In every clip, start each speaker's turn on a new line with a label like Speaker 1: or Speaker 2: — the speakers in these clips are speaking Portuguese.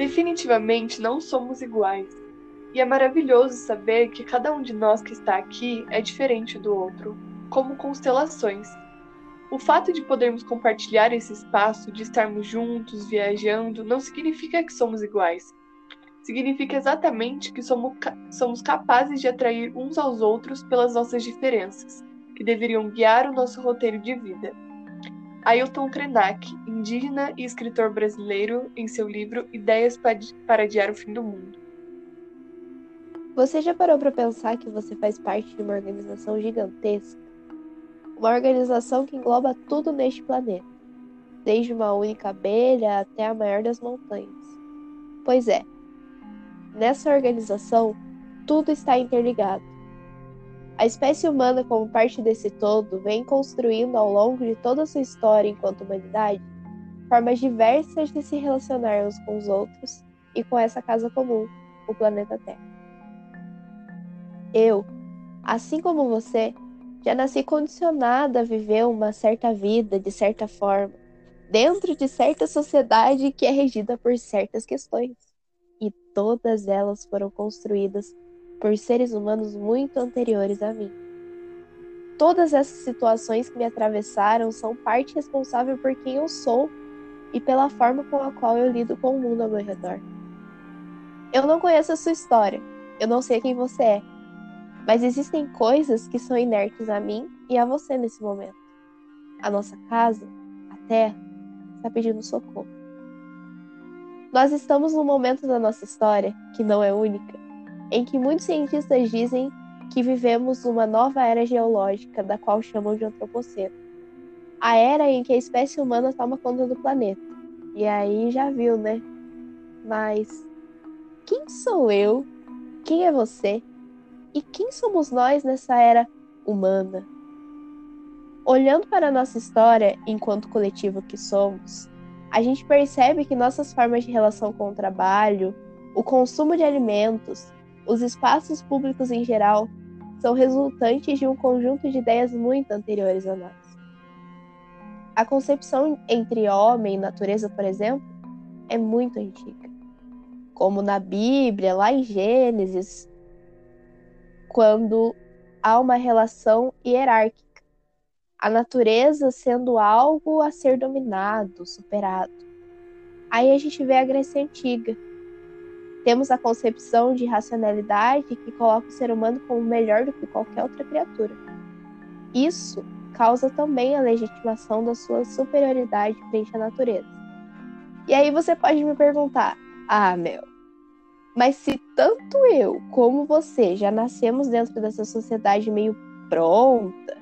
Speaker 1: Definitivamente não somos iguais. E é maravilhoso saber que cada um de nós que está aqui é diferente do outro, como constelações. O fato de podermos compartilhar esse espaço, de estarmos juntos, viajando, não significa que somos iguais. Significa exatamente que somos, somos capazes de atrair uns aos outros pelas nossas diferenças, que deveriam guiar o nosso roteiro de vida. Ailton Krenak, indígena e escritor brasileiro, em seu livro Ideias para Adiar o Fim do Mundo.
Speaker 2: Você já parou para pensar que você faz parte de uma organização gigantesca? Uma organização que engloba tudo neste planeta, desde uma única abelha até a maior das montanhas. Pois é, nessa organização, tudo está interligado. A espécie humana, como parte desse todo, vem construindo ao longo de toda a sua história enquanto humanidade formas diversas de se relacionar uns com os outros e com essa casa comum, o planeta Terra. Eu, assim como você, já nasci condicionada a viver uma certa vida de certa forma, dentro de certa sociedade que é regida por certas questões. E todas elas foram construídas por seres humanos muito anteriores a mim. Todas essas situações que me atravessaram são parte responsável por quem eu sou e pela forma com a qual eu lido com o mundo ao meu redor. Eu não conheço a sua história, eu não sei quem você é, mas existem coisas que são inertes a mim e a você nesse momento. A nossa casa, a terra, está pedindo socorro. Nós estamos num momento da nossa história, que não é única, em que muitos cientistas dizem que vivemos uma nova era geológica, da qual chamam de antropoceno. A era em que a espécie humana toma conta do planeta. E aí já viu, né? Mas quem sou eu? Quem é você? E quem somos nós nessa era humana? Olhando para a nossa história enquanto coletivo que somos, a gente percebe que nossas formas de relação com o trabalho, o consumo de alimentos, os espaços públicos em geral, são resultantes de um conjunto de ideias muito anteriores a nós. A concepção entre homem e natureza, por exemplo, é muito antiga. Como na Bíblia, lá em Gênesis, quando há uma relação hierárquica, a natureza sendo algo a ser dominado, superado. Aí a gente vê a Grécia Antiga. Temos a concepção de racionalidade que coloca o ser humano como melhor do que qualquer outra criatura. Isso causa também a legitimação da sua superioridade frente à natureza. E aí você pode me perguntar: ah, Mel, mas se tanto eu como você já nascemos dentro dessa sociedade meio pronta,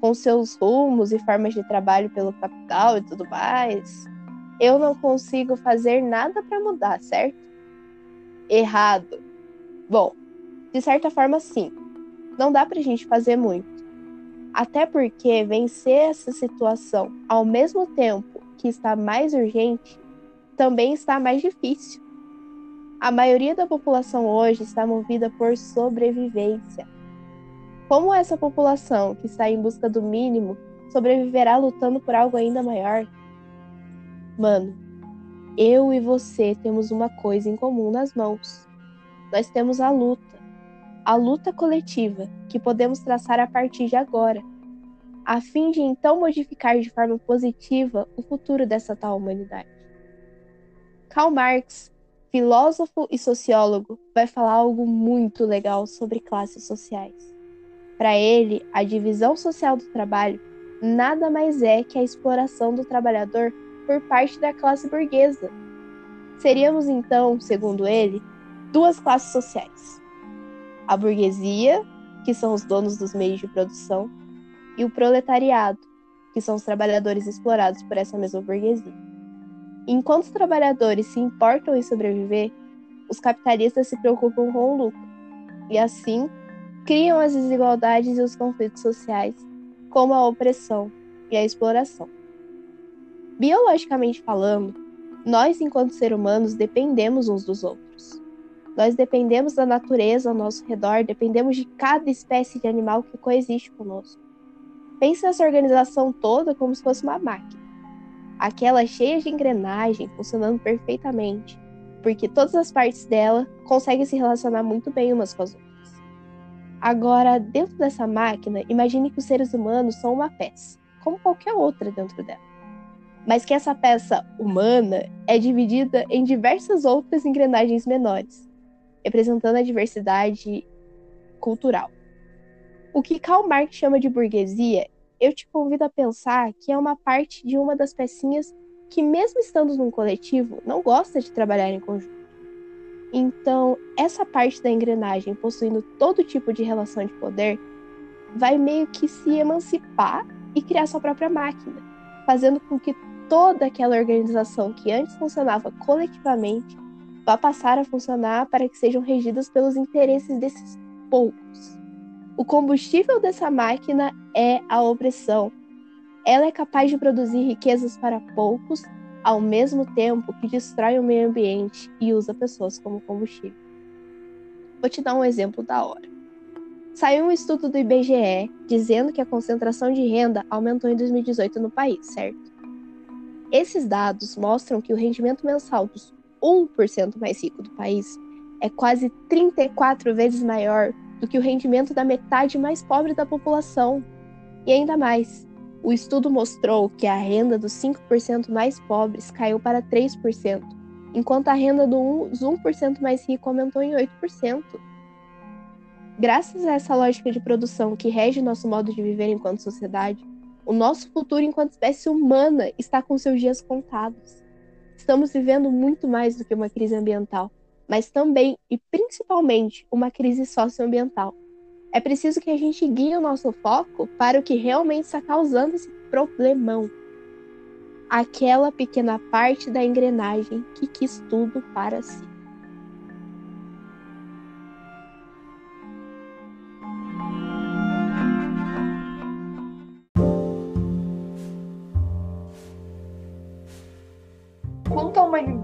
Speaker 2: com seus rumos e formas de trabalho pelo capital e tudo mais, eu não consigo fazer nada para mudar, certo? Errado. Bom, de certa forma, sim. Não dá pra gente fazer muito. Até porque vencer essa situação ao mesmo tempo que está mais urgente também está mais difícil. A maioria da população hoje está movida por sobrevivência. Como essa população, que está em busca do mínimo, sobreviverá lutando por algo ainda maior? Mano, eu e você temos uma coisa em comum nas mãos. Nós temos a luta, a luta coletiva que podemos traçar a partir de agora, a fim de então modificar de forma positiva o futuro dessa tal humanidade. Karl Marx filósofo e sociólogo, vai falar algo muito legal sobre classes sociais. Para ele, a divisão social do trabalho nada mais é que a exploração do trabalhador por parte da classe burguesa. Seríamos então, segundo ele, duas classes sociais: a burguesia, que são os donos dos meios de produção, e o proletariado, que são os trabalhadores explorados por essa mesma burguesia. Enquanto os trabalhadores se importam em sobreviver, os capitalistas se preocupam com o lucro e, assim, criam as desigualdades e os conflitos sociais, como a opressão e a exploração. Biologicamente falando, nós, enquanto seres humanos, dependemos uns dos outros. Nós dependemos da natureza ao nosso redor, dependemos de cada espécie de animal que coexiste conosco. Pense nessa organização toda como se fosse uma máquina aquela cheia de engrenagem funcionando perfeitamente, porque todas as partes dela conseguem se relacionar muito bem umas com as outras. Agora, dentro dessa máquina, imagine que os seres humanos são uma peça, como qualquer outra dentro dela. Mas que essa peça humana é dividida em diversas outras engrenagens menores, representando a diversidade cultural. O que Karl Marx chama de burguesia, eu te convido a pensar que é uma parte de uma das pecinhas que, mesmo estando num coletivo, não gosta de trabalhar em conjunto. Então, essa parte da engrenagem possuindo todo tipo de relação de poder vai meio que se emancipar e criar sua própria máquina, fazendo com que toda aquela organização que antes funcionava coletivamente vá passar a funcionar para que sejam regidas pelos interesses desses poucos. O combustível dessa máquina é a opressão. Ela é capaz de produzir riquezas para poucos ao mesmo tempo que destrói o meio ambiente e usa pessoas como combustível. Vou te dar um exemplo da hora. Saiu um estudo do IBGE dizendo que a concentração de renda aumentou em 2018 no país, certo? Esses dados mostram que o rendimento mensal dos 1% mais rico do país é quase 34 vezes maior do que o rendimento da metade mais pobre da população. E ainda mais, o estudo mostrou que a renda dos 5% mais pobres caiu para 3%, enquanto a renda dos 1% mais rico aumentou em 8%. Graças a essa lógica de produção que rege nosso modo de viver enquanto sociedade, o nosso futuro enquanto espécie humana está com seus dias contados. Estamos vivendo muito mais do que uma crise ambiental, mas também e principalmente uma crise socioambiental. É preciso que a gente guie o nosso foco para o que realmente está causando esse problemão. Aquela pequena parte da engrenagem que quis tudo para si.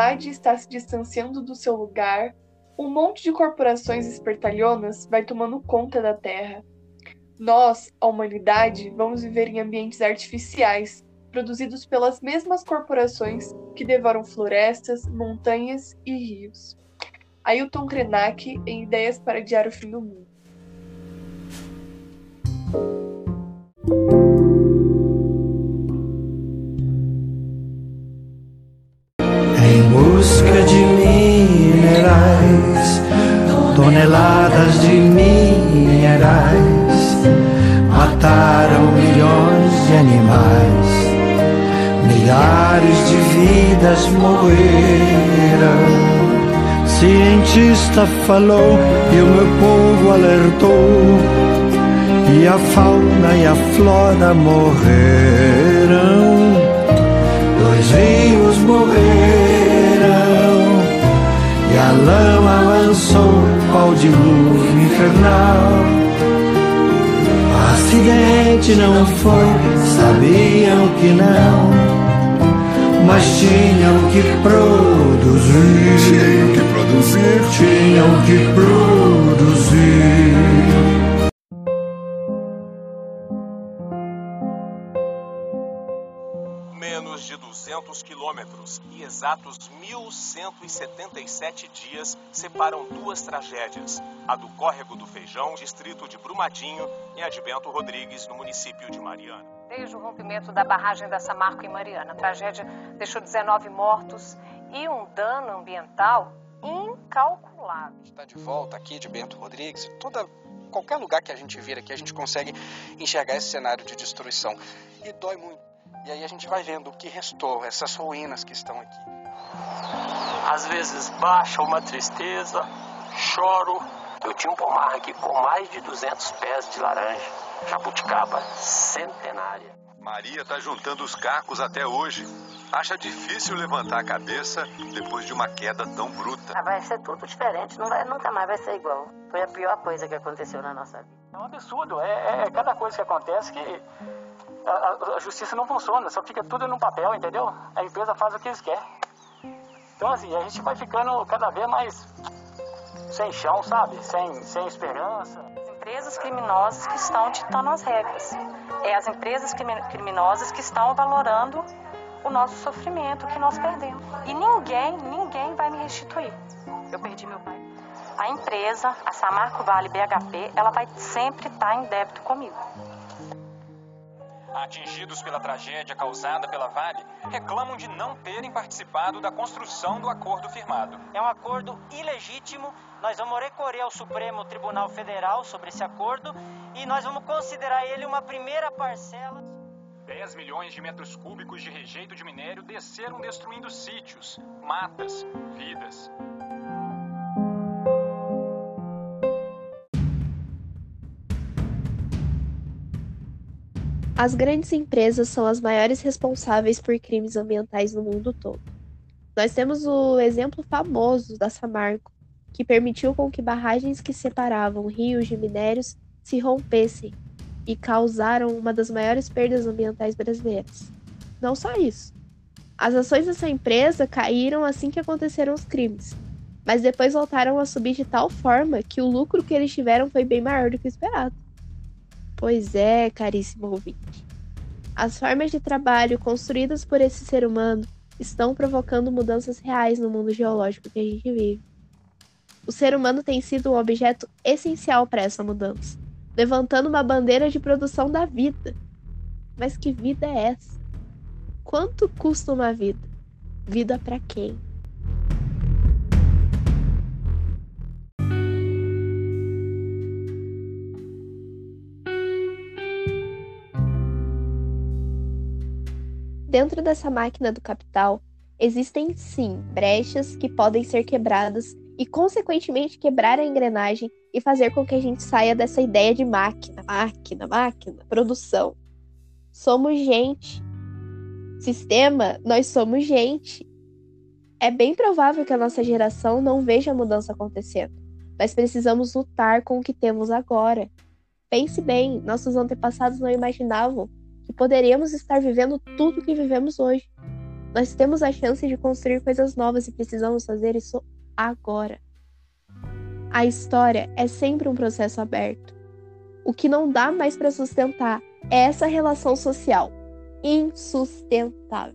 Speaker 1: Humanidade está se distanciando do seu lugar, um monte de corporações espertalhonas vai tomando conta da Terra. Nós, a humanidade, vamos viver em ambientes artificiais, produzidos pelas mesmas corporações que devoram florestas, montanhas e rios. Ailton Krenak em Ideias para Adiar o Fim do Mundo.
Speaker 3: Toneladas de minerais mataram milhões de animais, milhares de vidas morreram. Cientista falou e o meu povo alertou, e a fauna e a flora morreram. Acidente não foi, sabiam que não, mas tinham que produzir.
Speaker 4: Tinham que produzir.
Speaker 3: Tinham que produzir.
Speaker 5: 3.600 quilômetros e exatos 1.177 dias separam duas tragédias: a do Córrego do Feijão, distrito de Brumadinho, e a de Bento Rodrigues, no município de Mariana.
Speaker 6: Desde o rompimento da barragem da Samarco em Mariana, a tragédia deixou 19 mortos e um dano ambiental incalculável.
Speaker 7: Está de volta aqui de Bento Rodrigues, toda qualquer lugar que a gente vira aqui, a gente consegue enxergar esse cenário de destruição. E dói muito. E aí a gente vai vendo o que restou, essas ruínas que estão aqui.
Speaker 8: Às vezes baixa uma tristeza, choro. Eu tinha um pomar aqui com mais de 200 pés de laranja, jabuticaba centenária.
Speaker 4: Maria tá juntando os cacos até hoje. Acha difícil levantar a cabeça depois de uma queda tão bruta.
Speaker 9: Ah, vai ser tudo diferente, não vai, nunca mais vai ser igual. Foi a pior coisa que aconteceu na nossa vida.
Speaker 10: É um absurdo, é, é cada coisa que acontece que a, a- justiça não funciona, só fica tudo no papel, entendeu? A empresa faz o que eles querem. Então assim, a gente vai ficando cada vez mais sem chão, sabe? Sem, sem esperança.
Speaker 6: As empresas criminosas que estão ditando as regras. É as empresas crimi- criminosas que estão valorando o nosso sofrimento que nós perdemos. E ninguém, ninguém vai me restituir. Eu perdi meu pai. A empresa, a Samarco Vale BHP, ela vai sempre estar em débito comigo.
Speaker 11: Atingidos pela tragédia causada pela Vale, reclamam de não terem participado da construção do acordo firmado.
Speaker 12: É um acordo ilegítimo. Nós vamos recorrer ao Supremo Tribunal Federal sobre esse acordo e nós vamos considerar ele uma primeira parcela.
Speaker 11: 10 milhões de metros cúbicos de rejeito de minério desceram destruindo sítios, matas, vidas.
Speaker 2: As grandes empresas são as maiores responsáveis por crimes ambientais no mundo todo. Nós temos o exemplo famoso da Samarco, que permitiu com que barragens que separavam rios de minérios se rompessem e causaram uma das maiores perdas ambientais brasileiras. Não só isso. As ações dessa empresa caíram assim que aconteceram os crimes, mas depois voltaram a subir de tal forma que o lucro que eles tiveram foi bem maior do que esperado. Pois é, caríssimo ouvinte. As formas de trabalho construídas por esse ser humano estão provocando mudanças reais no mundo geológico que a gente vive. O ser humano tem sido um objeto essencial para essa mudança, levantando uma bandeira de produção da vida. Mas que vida é essa? Quanto custa uma vida? Vida para quem? Dentro dessa máquina do capital, existem sim brechas que podem ser quebradas e, consequentemente, quebrar a engrenagem e fazer com que a gente saia dessa ideia de máquina, máquina, máquina, produção. Somos gente. Sistema, nós somos gente. É bem provável que a nossa geração não veja a mudança acontecendo, mas precisamos lutar com o que temos agora. Pense bem, nossos antepassados não imaginavam que poderíamos estar vivendo tudo que vivemos hoje. Nós temos a chance de construir coisas novas e precisamos fazer isso agora. A história é sempre um processo aberto. O que não dá mais para sustentar é essa relação social insustentável.